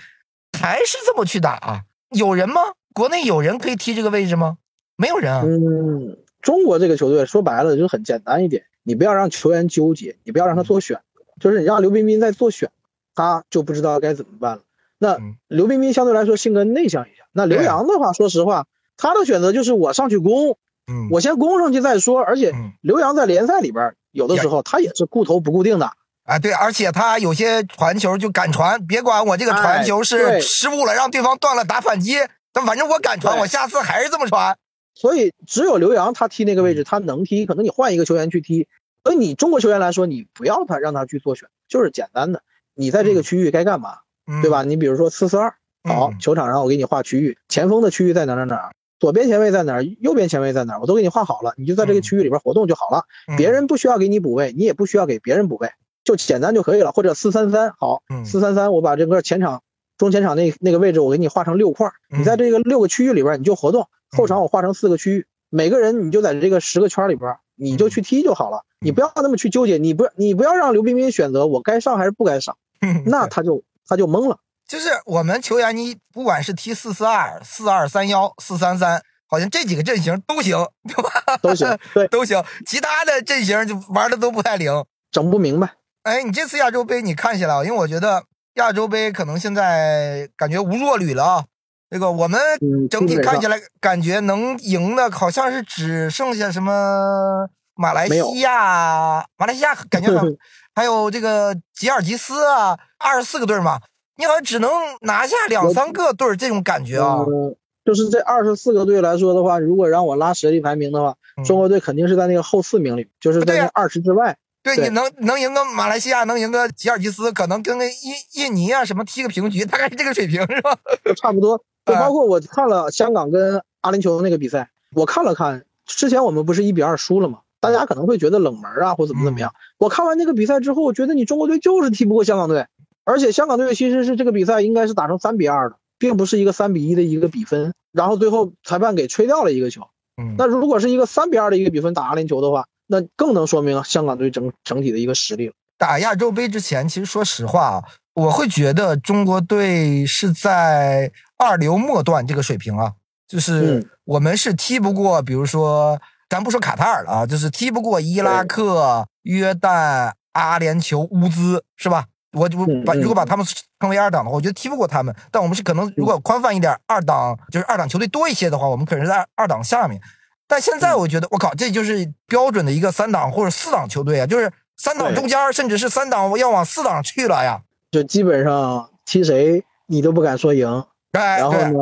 还是这么去打啊？有人吗？国内有人可以踢这个位置吗？没有人啊。嗯，中国这个球队说白了就是很简单一点，你不要让球员纠结，你不要让他做选，就是你让刘彬彬在做选，他就不知道该怎么办了。那嗯刘彬彬相对来说性格内向一些，那刘洋的话，说实话，他的选择就是我上去攻，嗯，我先攻上去再说。而且嗯刘洋在联赛里边有的时候他也是固头不固定的，啊，对，而且他有些传球就敢传，别管我这个传球哎是失误了，让对方断了打反击，但反正我敢传，我下次还是这么传。所以只有刘洋他踢那个位置，他能踢，可能你换一个球员去踢。所以你中国球员来说，你不要他让他去做选，就是简单的，你在这个区域该干嘛，嗯对吧？？你比如说四四二，好嗯，球场上我给你画区域，前锋的区域在哪儿哪儿哪儿，左边前卫在哪儿，右边前卫在哪儿，我都给你画好了，你就在这个区域里边活动就好了。嗯别人不需要给你补位，你也不需要给别人补位，就简单就可以了。或者四三三，好嗯，四三三，我把整个前场、中前场那那个位置我给你画成六块你在这个六个区域里边你就活动，后场我画成四个区域，每个人你就在这个十个圈里边，你就去踢就好了。你不要那么去纠结，你不你不要让刘彬彬选择我该上还是不该上，那他就他就懵了。就是我们球员，你不管是踢四四二、四二三幺、四三三，好像这几个阵型都行，对吧？都行，对，都行。其他的阵型就玩的都不太灵。整不明白。哎，你这次亚洲杯你看下来啊，因为我觉得亚洲杯可能现在感觉无弱旅了啊。这个我们嗯，整体看起来感觉能赢的，好像是只剩下什么马来西亚，马来西亚感觉 还有这个吉尔吉斯啊，二十四个队嘛，你好像只能拿下两三个队儿，这种感觉啊。呃，就是这二十四个队来说的话，如果让我拉实力排名的话，嗯中国队肯定是在那个后四名里，就是在那二十之外。对对你能能赢个马来西亚，能赢个吉尔吉斯，可能跟个印印尼啊什么踢个平局，大概是这个水平是吧？差不多。就啊包括我看了香港跟阿联酋那个比赛，我看了看，之前我们不是一比二输了吗？大家可能会觉得冷门啊，或怎么怎么样。我看完那个比赛之后，我觉得你中国队就是踢不过香港队，而且香港队其实是这个比赛应该是打成三比二的，并不是一个三比一的一个比分。然后最后裁判给吹掉了一个球。嗯那如果是一个三比二的一个比分打阿联酋的话，那更能说明香港队整整体的一个实力了。打亚洲杯之前，其实说实话啊，我会觉得中国队是在二流末段这个水平啊，就是我们是踢不过，比如说咱不说卡塔尔了啊，就是踢不过伊拉克、约旦、阿联酋、乌兹，是吧？我就把如果把他们称为二档的话，我觉得踢不过他们。但我们是可能如果宽泛一点，二档就是二档球队多一些的话，我们可能是在二档下面。但现在我觉得，我靠，这就是标准的一个三档或者四档球队啊，就是三档中间，甚至是三档要往四档去了呀。就基本上踢谁你都不敢说赢。哎，然后呢，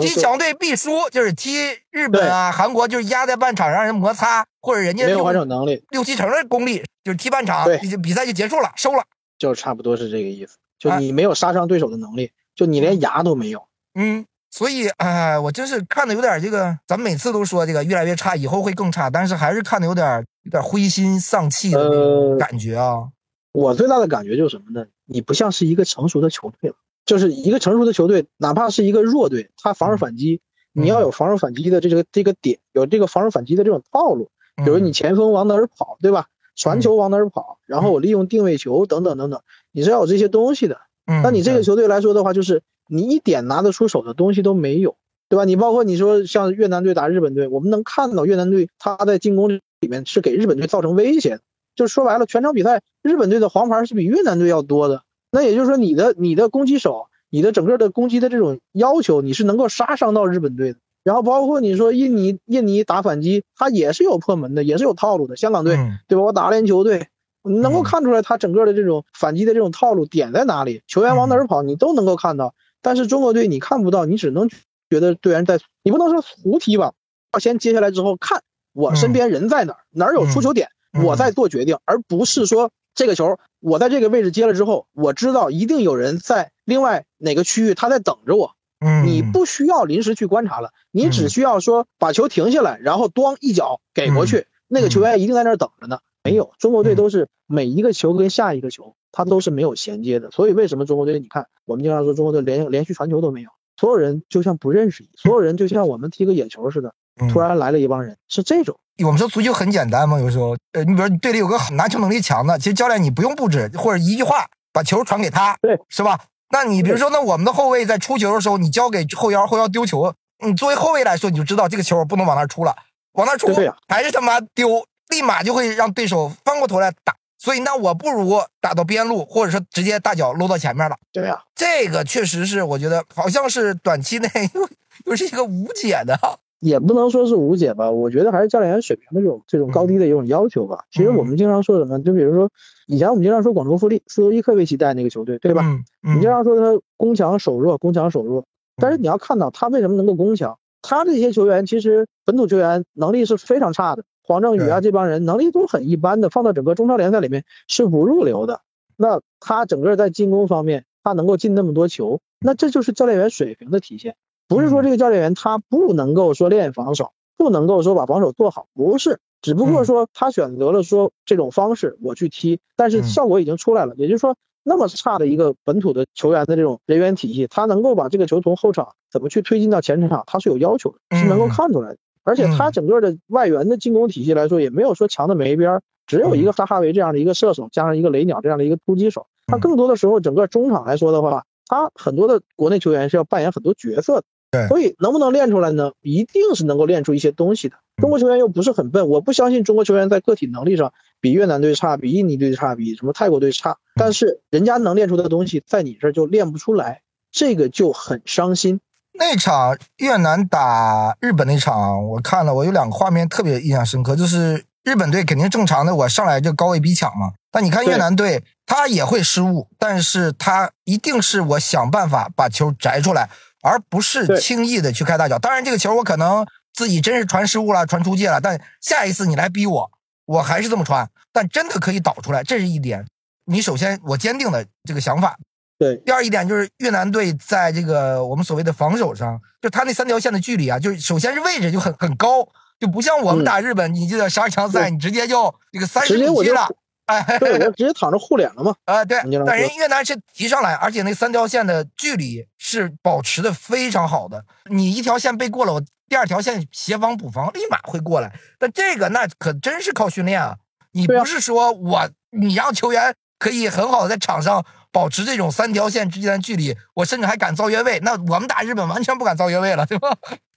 踢强队必输，就是踢日本啊、韩国，就是压在半场让人摩擦，或者人家没有还手能力，六七成的功力，就是踢半场，比赛就结束了，收了。就差不多是这个意思，就你没有杀伤对手的能力，就你连牙都没有。嗯，所以哎，我真是看的有点这个，咱们每次都说这个越来越差，以后会更差，但是还是看的有点有点灰心丧气的感觉啊。我最大的感觉就是什么呢？你不像是一个成熟的球队了，就是一个成熟的球队，哪怕是一个弱队，他防守反击，你要有防守反击的这个这个点，有这个防守反击的这种套路，比如你前锋往哪儿跑，对吧？传球往哪儿跑，然后我利用定位球等等等等，你是要有这些东西的。嗯那你这个球队来说的话，就是你一点拿得出手的东西都没有，对吧？你包括你说像越南队打日本队，我们能看到越南队他在进攻里面是给日本队造成威胁的。就是说白了，全场比赛日本队的黄牌是比越南队要多的。那也就是说，你的你的攻击手，你的整个的攻击的这种要求，你是能够杀伤到日本队的。然后包括你说印尼，印尼打反击，他也是有破门的，也是有套路的。香港队，对吧？我打联球队，能够看出来他整个的这种反击的这种套路点在哪里，球员往哪儿跑，你都能够看到。但是中国队你看不到，你只能觉得队员在，你不能说胡踢吧？要先接下来之后看我身边人在哪儿，哪儿有出球点，我再做决定，而不是说这个球我在这个位置接了之后，我知道一定有人在另外哪个区域他在等着我。嗯，你不需要临时去观察了，你只需要说把球停下来，然后咣一脚给过去，那个球员一定在那儿等着呢。没有，中国队都是每一个球跟下一个球，他都是没有衔接的。所以为什么中国队？你看，我们经常说中国队连连续传球都没有，所有人就像不认识，所有人就像我们踢个野球似的，突然来了一帮人，是这种。我们说足球很简单嘛，有时候，呃，你比如队里有个拿球能力强的，其实教练你不用布置，或者一句话把球传给他，对，是吧？那你比如说，那我们的后卫在出球的时候，你交给后腰，后腰丢球，你作为后卫来说，你就知道这个球不能往那出了，往那出还是他妈丢，立马就会让对手翻过头来打。所以，那我不如打到边路，或者说直接大脚搂到前面了。对呀，这个确实是我觉得好像是短期内 又又是一个无解的，也不能说是无解吧。我觉得还是教练员水平的这种这种高低的一种要求吧。其实我们经常说什么，就比如说。以前我们经常说广州富力斯托伊克维奇带那个球队，对吧？嗯，你经常说他攻强守弱，攻强守弱。但是你要看到他为什么能够攻强，他这些球员其实本土球员能力是非常差的，黄正宇啊这帮人能力都很一般的，放到整个中超联赛里面是不入流的。那他整个在进攻方面，他能够进那么多球，那这就是教练员水平的体现。不是说这个教练员他不能够说练防守，不能够说把防守做好，不是。只不过说他选择了说这种方式我去踢，但是效果已经出来了。也就是说，那么差的一个本土的球员的这种人员体系，他能够把这个球从后场怎么去推进到前场，他是有要求的，是能够看出来的。而且他整个的外援的进攻体系来说，也没有说强的没边，只有一个哈哈维这样的一个射手，加上一个雷鸟这样的一个突击手。他更多的时候，整个中场来说的话，他很多的国内球员是要扮演很多角色的。对，所以能不能练出来呢？一定是能够练出一些东西的。中国球员又不是很笨，我不相信中国球员在个体能力上比越南队差，比印尼队差，比什么泰国队差。但是人家能练出的东西，在你这儿就练不出来，这个就很伤心。那场越南打日本那场，我看了，我有两个画面特别印象深刻，就是日本队肯定正常的，我上来就高位逼抢嘛。但你看越南队，他也会失误，但是他一定是我想办法把球摘出来。而不是轻易的去开大脚。当然，这个球我可能自己真是传失误了，传出界了。但下一次你来逼我，我还是这么传。但真的可以导出来，这是一点。你首先我坚定的这个想法。对。第二一点就是越南队在这个我们所谓的防守上，就他那三条线的距离啊，就是首先是位置就很很高，就不像我们打日本，你记得十二强赛，你直接就这个三十米去了。哎，对我直接躺着护脸了嘛？啊，对，但人越南是提上来，而且那三条线的距离是保持的非常好的。你一条线背过了，我第二条线协防补防立马会过来。但这个那可真是靠训练啊！你不是说我你让球员可以很好的在场上保持这种三条线之间的距离，我甚至还敢造越位。那我们打日本完全不敢造越位了，对吧？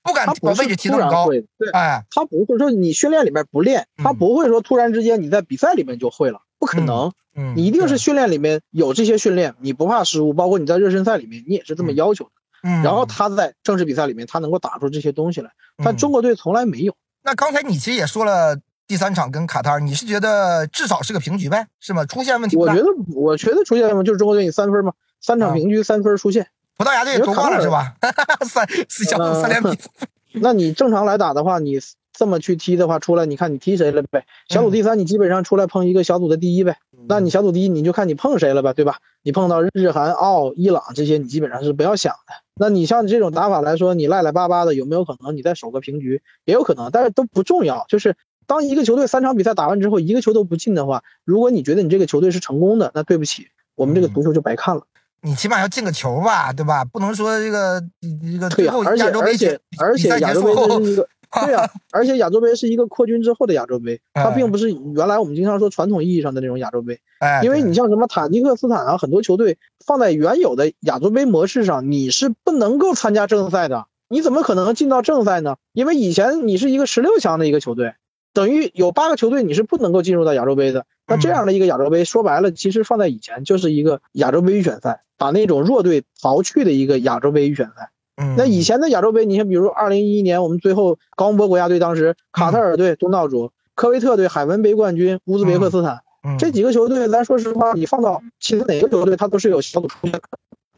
不敢把位置提那么高。对，哎，他不会说你训练里面不练，他不会说突然之间你在比赛里面就会了，不可能。嗯，你一定是训练里面有这些训练，你不怕失误，包括你在热身赛里面，你也是这么要求的。嗯，然后他在正式比赛里面，他能够打出这些东西来，但中国队从来没有。那刚才你其实也说了，第三场跟卡塔尔，你是觉得至少是个平局呗，是吗？出现问题我觉得，我觉得出现问题就是中国队以三分嘛，三场平局三分出现。葡萄牙队夺冠了是吧？三四小组三连平。那你正常来打的话，你这么去踢的话，出来你看你踢谁了呗？小组第三，你基本上出来碰一个小组的第一呗。那你小组第一，你就看你碰谁了呗，对吧？你碰到日韩、澳、伊朗这些，你基本上是不要想的。那你像你这种打法来说，你赖赖巴巴的，有没有可能你再守个平局？也有可能，但是都不重要。就是当一个球队三场比赛打完之后，一个球都不进的话，如果你觉得你这个球队是成功的，那对不起，我们这个足球就白看了。你起码要进个球吧，对吧？不能说这个这个最后亚洲杯而且亚洲杯是一个对呀，而且亚洲杯是一个扩军之后的亚洲杯，它并不是原来我们经常说传统意义上的那种亚洲杯。哎，因为你像什么塔吉克斯坦啊，很多球队放在原有的亚洲杯模式上，你是不能够参加正赛的。你怎么可能进到正赛呢？因为以前你是一个十六强的一个球队，等于有八个球队你是不能够进入到亚洲杯的。那这样的一个亚洲杯，说白了，其实放在以前就是一个亚洲杯预选赛。把那种弱队淘去的一个亚洲杯预选赛，嗯，那以前的亚洲杯，你像比如二零一一年我们最后高洪波国家队当时卡塔尔队东道主，科威特队海文杯冠军，乌兹别克斯坦，这几个球队，咱说实话，你放到其他哪个球队，他都是有小组出线。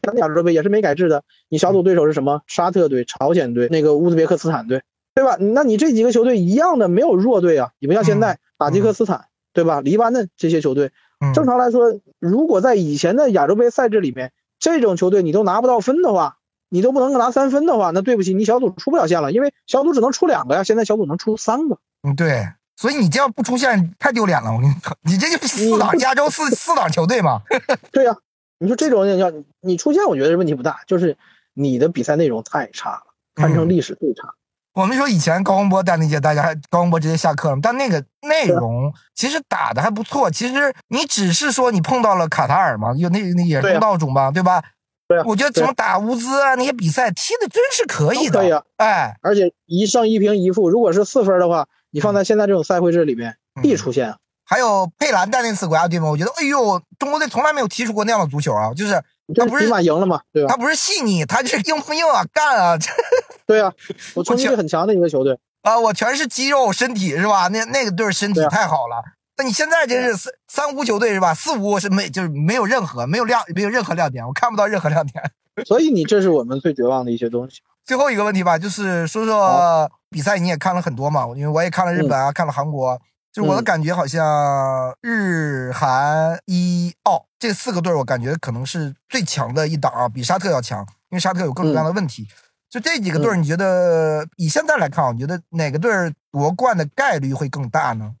咱亚洲杯也是没改制的，你小组对手是什么？沙特队、朝鲜队、那个乌兹别克斯坦队，对吧？那你这几个球队一样的没有弱队啊，你不像现在塔吉克斯坦，对吧？黎巴嫩这些球队。正常来说，如果在以前的亚洲杯赛制里面，这种球队你都拿不到分的话，你都不能拿三分的话，那对不起，你小组出不了线了，因为小组只能出两个呀。现在小组能出三个。嗯，对，所以你这样不出线太丢脸了。我跟你说，你这就是四档亚洲四四档球队嘛。对呀，你说这种要你出现，我觉得问题不大，就是你的比赛内容太差了，堪称历史最差。我们说以前高洪波带那届，大家还高洪波直接下课了，但那个内容其实打的还不错。其实你只是说你碰到了卡塔尔嘛，有那那也是东道主嘛，对吧？对，我觉得怎么打乌兹啊那些比赛踢的真是可以的，可以啊。哎，而且一胜一平一负，如果是四分的话，你放在现在这种赛会制里面必出现。还有佩兰带那次国家队嘛，我觉得哎呦，中国队从来没有踢出过那样的足球啊，就是他不是起码赢了嘛，对吧？他不是细腻，他就是硬不硬啊，干啊。对啊，我冲击力很强的一个球队啊，我全是肌肉身体是吧？那那个队身体太好了。那你现在真是三三无球队是吧？四无是没就是没有任何没有亮没有任何亮点，我看不到任何亮点。所以你这是我们最绝望的一些东西。最后一个问题吧，就是说说比赛，你也看了很多嘛？因为我也看了日本啊，看了韩国，就是我的感觉好像日韩伊澳这四个队，我感觉可能是最强的一档啊，比沙特要强，因为沙特有各种各样的问题。就这几个队儿，你觉得以现在来看，你觉得哪个队儿夺冠的概率会更大呢？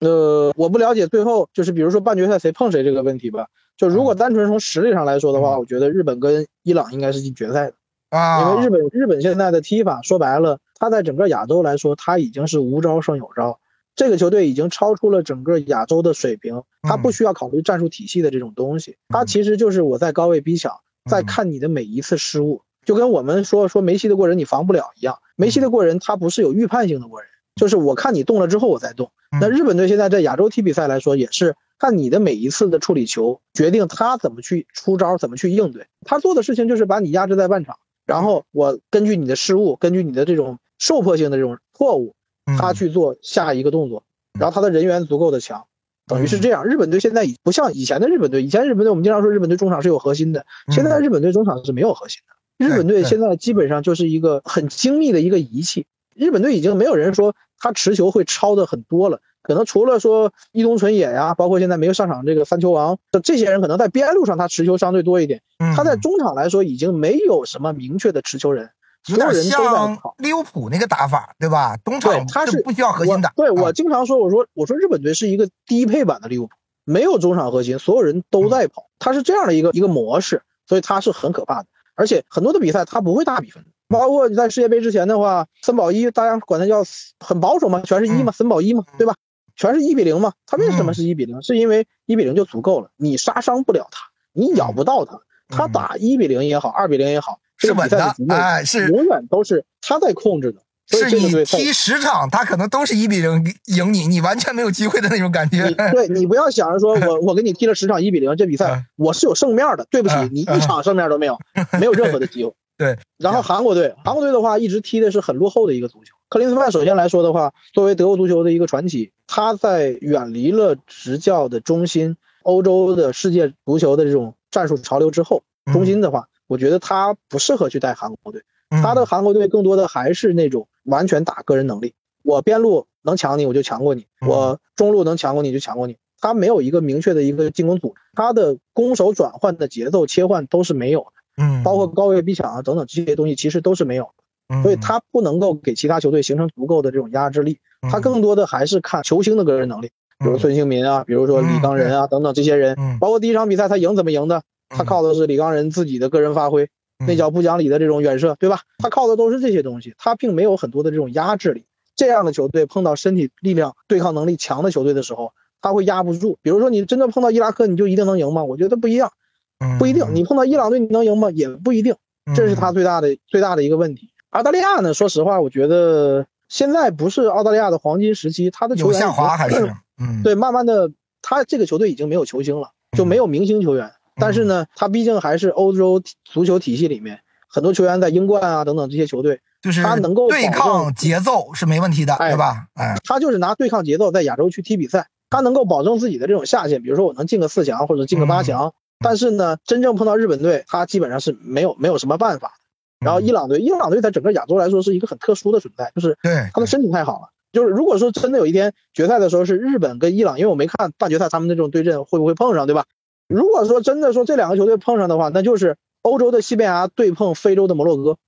呃，我不了解最后就是比如说半决赛谁碰谁这个问题吧。就如果单纯从实力上来说的话，我觉得日本跟伊朗应该是进决赛的啊。因为日本日本现在的踢法说白了，他在整个亚洲来说，他已经是无招胜有招。这个球队已经超出了整个亚洲的水平，他不需要考虑战术体系的这种东西，他其实就是我在高位逼抢，在看你的每一次失误。就跟我们说说梅西的过人你防不了一样，梅西的过人他不是有预判性的过人，就是我看你动了之后我再动。那日本队现在在亚洲踢比赛来说，也是看你的每一次的处理球，决定他怎么去出招，怎么去应对。他做的事情就是把你压制在半场，然后我根据你的失误，根据你的这种受迫性的这种错误，他去做下一个动作，然后他的人员足够的强，等于是这样。日本队现在已不像以前的日本队，以前日本队我们经常说日本队中场是有核心的，现在日本队中场是没有核心的。日本队现在基本上就是一个很精密的一个仪器。日本队已经没有人说他持球会超的很多了，可能除了说伊东纯也呀，包括现在没有上场这个三球王，这些人可能在边路上他持球相对多一点。他在中场来说已经没有什么明确的持球人，所有点像。利物浦那个打法，对吧？中场他是不需要核心的。对我经常说，我说我说日本队是一个低配版的利物浦，没有中场核心，所有人都在跑，他是这样的一个一个模式，所以他是很可怕的。而且很多的比赛他不会大比分，包括你在世界杯之前的话，森保一大家管他叫很保守嘛，全是一嘛，森保一嘛，对吧？全是一比零嘛。他为什么是一比零？是因为一比零就足够了，你杀伤不了他，你咬不到他。他打一比零也好，二比零也好，这个比赛的哎是永远都是他在控制的。是你踢十场，他可能都是一比零赢你，你完全没有机会的那种感觉你。对你不要想着说我 我给你踢了十场一比零，这比嗯赛我是有胜面的。对不起嗯，你一场胜面都没有，没有任何的机会。对，然后韩国队，韩国队的话一直踢的是很落后的一个足球。克林斯曼首先来说的话，作为德国足球的一个传奇，他在远离了执教的中心、欧洲的世界足球的这种战术潮流之后，中心的话，我觉得他不适合去带韩国队。嗯。他的韩国队更多的还是那种完全打个人能力，我边路能抢你我就强过你，嗯。我中路能强过你就强过你。他没有一个明确的一个进攻组，他的攻守转换的节奏切换都是没有的，嗯，包括高位逼抢啊等等这些东西其实都是没有的。嗯，所以他不能够给其他球队形成足够的这种压制力，他更多的还是看球星的个人能力，比如孙兴民啊，比如说李刚仁啊等等这些人嗯，包括第一场比赛他赢怎么赢的，他靠的是李刚仁自己的个人发挥，嗯那叫不讲理的这种远射，对吧？他靠的都是这些东西，他并没有很多的这种压制力。这样的球队碰到身体力量、对抗能力强的球队的时候，他会压不住。比如说你真的碰到伊拉克，你就一定能赢吗？我觉得不一样，嗯不一定。你碰到伊朗队你能赢吗？也不一定。这是他最大的最大的一个问题。澳大利亚呢，说实话，我觉得现在不是澳大利亚的黄金时期，他的球员有下滑还是 嗯对，慢慢的，他这个球队已经没有球星了，就没有明星球员。但是呢，他毕竟还是欧洲足球体系里面很多球员在英冠啊等等这些球队，就是他能够对抗节奏是没问题的，哎对吧？哎，他就是拿对抗节奏在亚洲去踢比赛，他能够保证自己的这种下限，比如说我能进个四强或者进个八强。但是呢，真正碰到日本队，他基本上是没有没有什么办法。然后伊朗队，伊朗队在整个亚洲来说是一个很特殊的存在，就是对他的身体太好了。就是如果说真的有一天决赛的时候是日本跟伊朗，因为我没看半决赛他们的这种对阵会不会碰上，对吧？如果说真的说这两个球队碰上的话，那就是欧洲的西班牙对碰非洲的摩洛哥，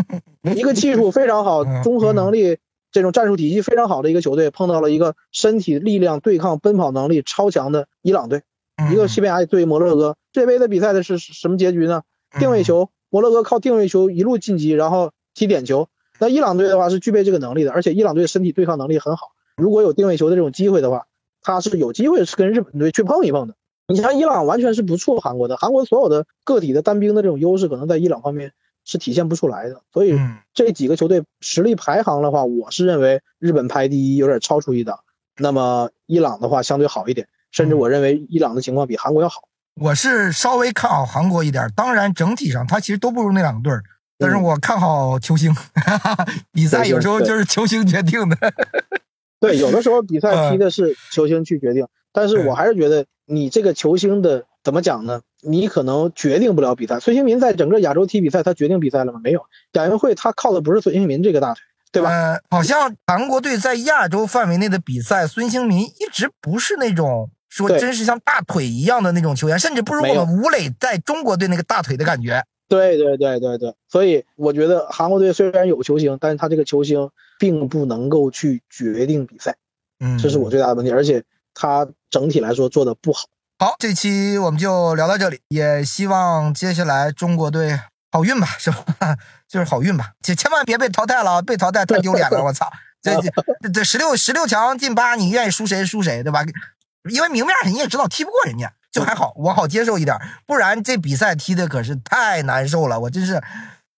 一个技术非常好、综合能力、这种战术体系非常好的一个球队，碰到了一个身体力量、对抗、奔跑能力超强的伊朗队，一个西班牙对摩洛哥。这杯的比赛的是什么结局呢？定位球，摩洛哥靠定位球一路晋级，然后踢点球。那伊朗队的话是具备这个能力的，而且伊朗队身体对抗能力很好。如果有定位球的这种机会的话，他是有机会是跟日本队去碰一碰的。你像伊朗完全是不怵韩国的，韩国所有的个体的单兵的这种优势，可能在伊朗方面是体现不出来的。所以嗯。这几个球队实力排行的话，我是认为日本排第一有点超出一档，那么伊朗的话相对好一点，甚至我认为伊朗的情况比韩国要好。我是稍微看好韩国一点，当然整体上他其实都不如那两队儿，但是我看好球星，比赛有时候就是球星决定的。对，有的时候比赛嗯。踢的是球星去决定，但是我还是觉得你这个球星的怎么讲呢？你可能决定不了比赛。孙兴民在整个亚洲踢比赛，他决定比赛了吗？没有。亚运会他靠的不是孙兴民这个大腿，对吧？呃，好像韩国队在亚洲范围内的比赛，孙兴民一直不是那种说真是像大腿一样的那种球员，甚至不如我们吴磊在中国队那个大腿的感觉。对对对对对，所以我觉得韩国队虽然有球星，但是他这个球星并不能够去决定比赛，嗯，这是我最大的问题，而且他整体来说做的不好。好，这期我们就聊到这里，也希望接下来中国队好运吧，是吧？就是好运吧，千千万别被淘汰了，被淘汰太丢脸了，我操！这 这这十六十六强进八，你愿意输谁输谁，对吧？因为明面上你也知道踢不过人家，就还好，我好接受一点，不然这比赛踢的可是太难受了，我真是，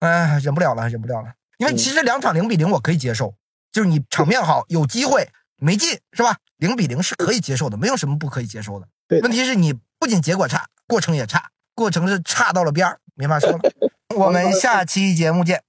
哎，忍不了了，忍不了了。因为其实两场零比零我可以接受，就是你场面好，有机会没进是吧？零比零是可以接受的，没有什么不可以接受的。对问题是你不仅结果差，过程也差，过程是差到了边儿，没法说了。我们下期节目见。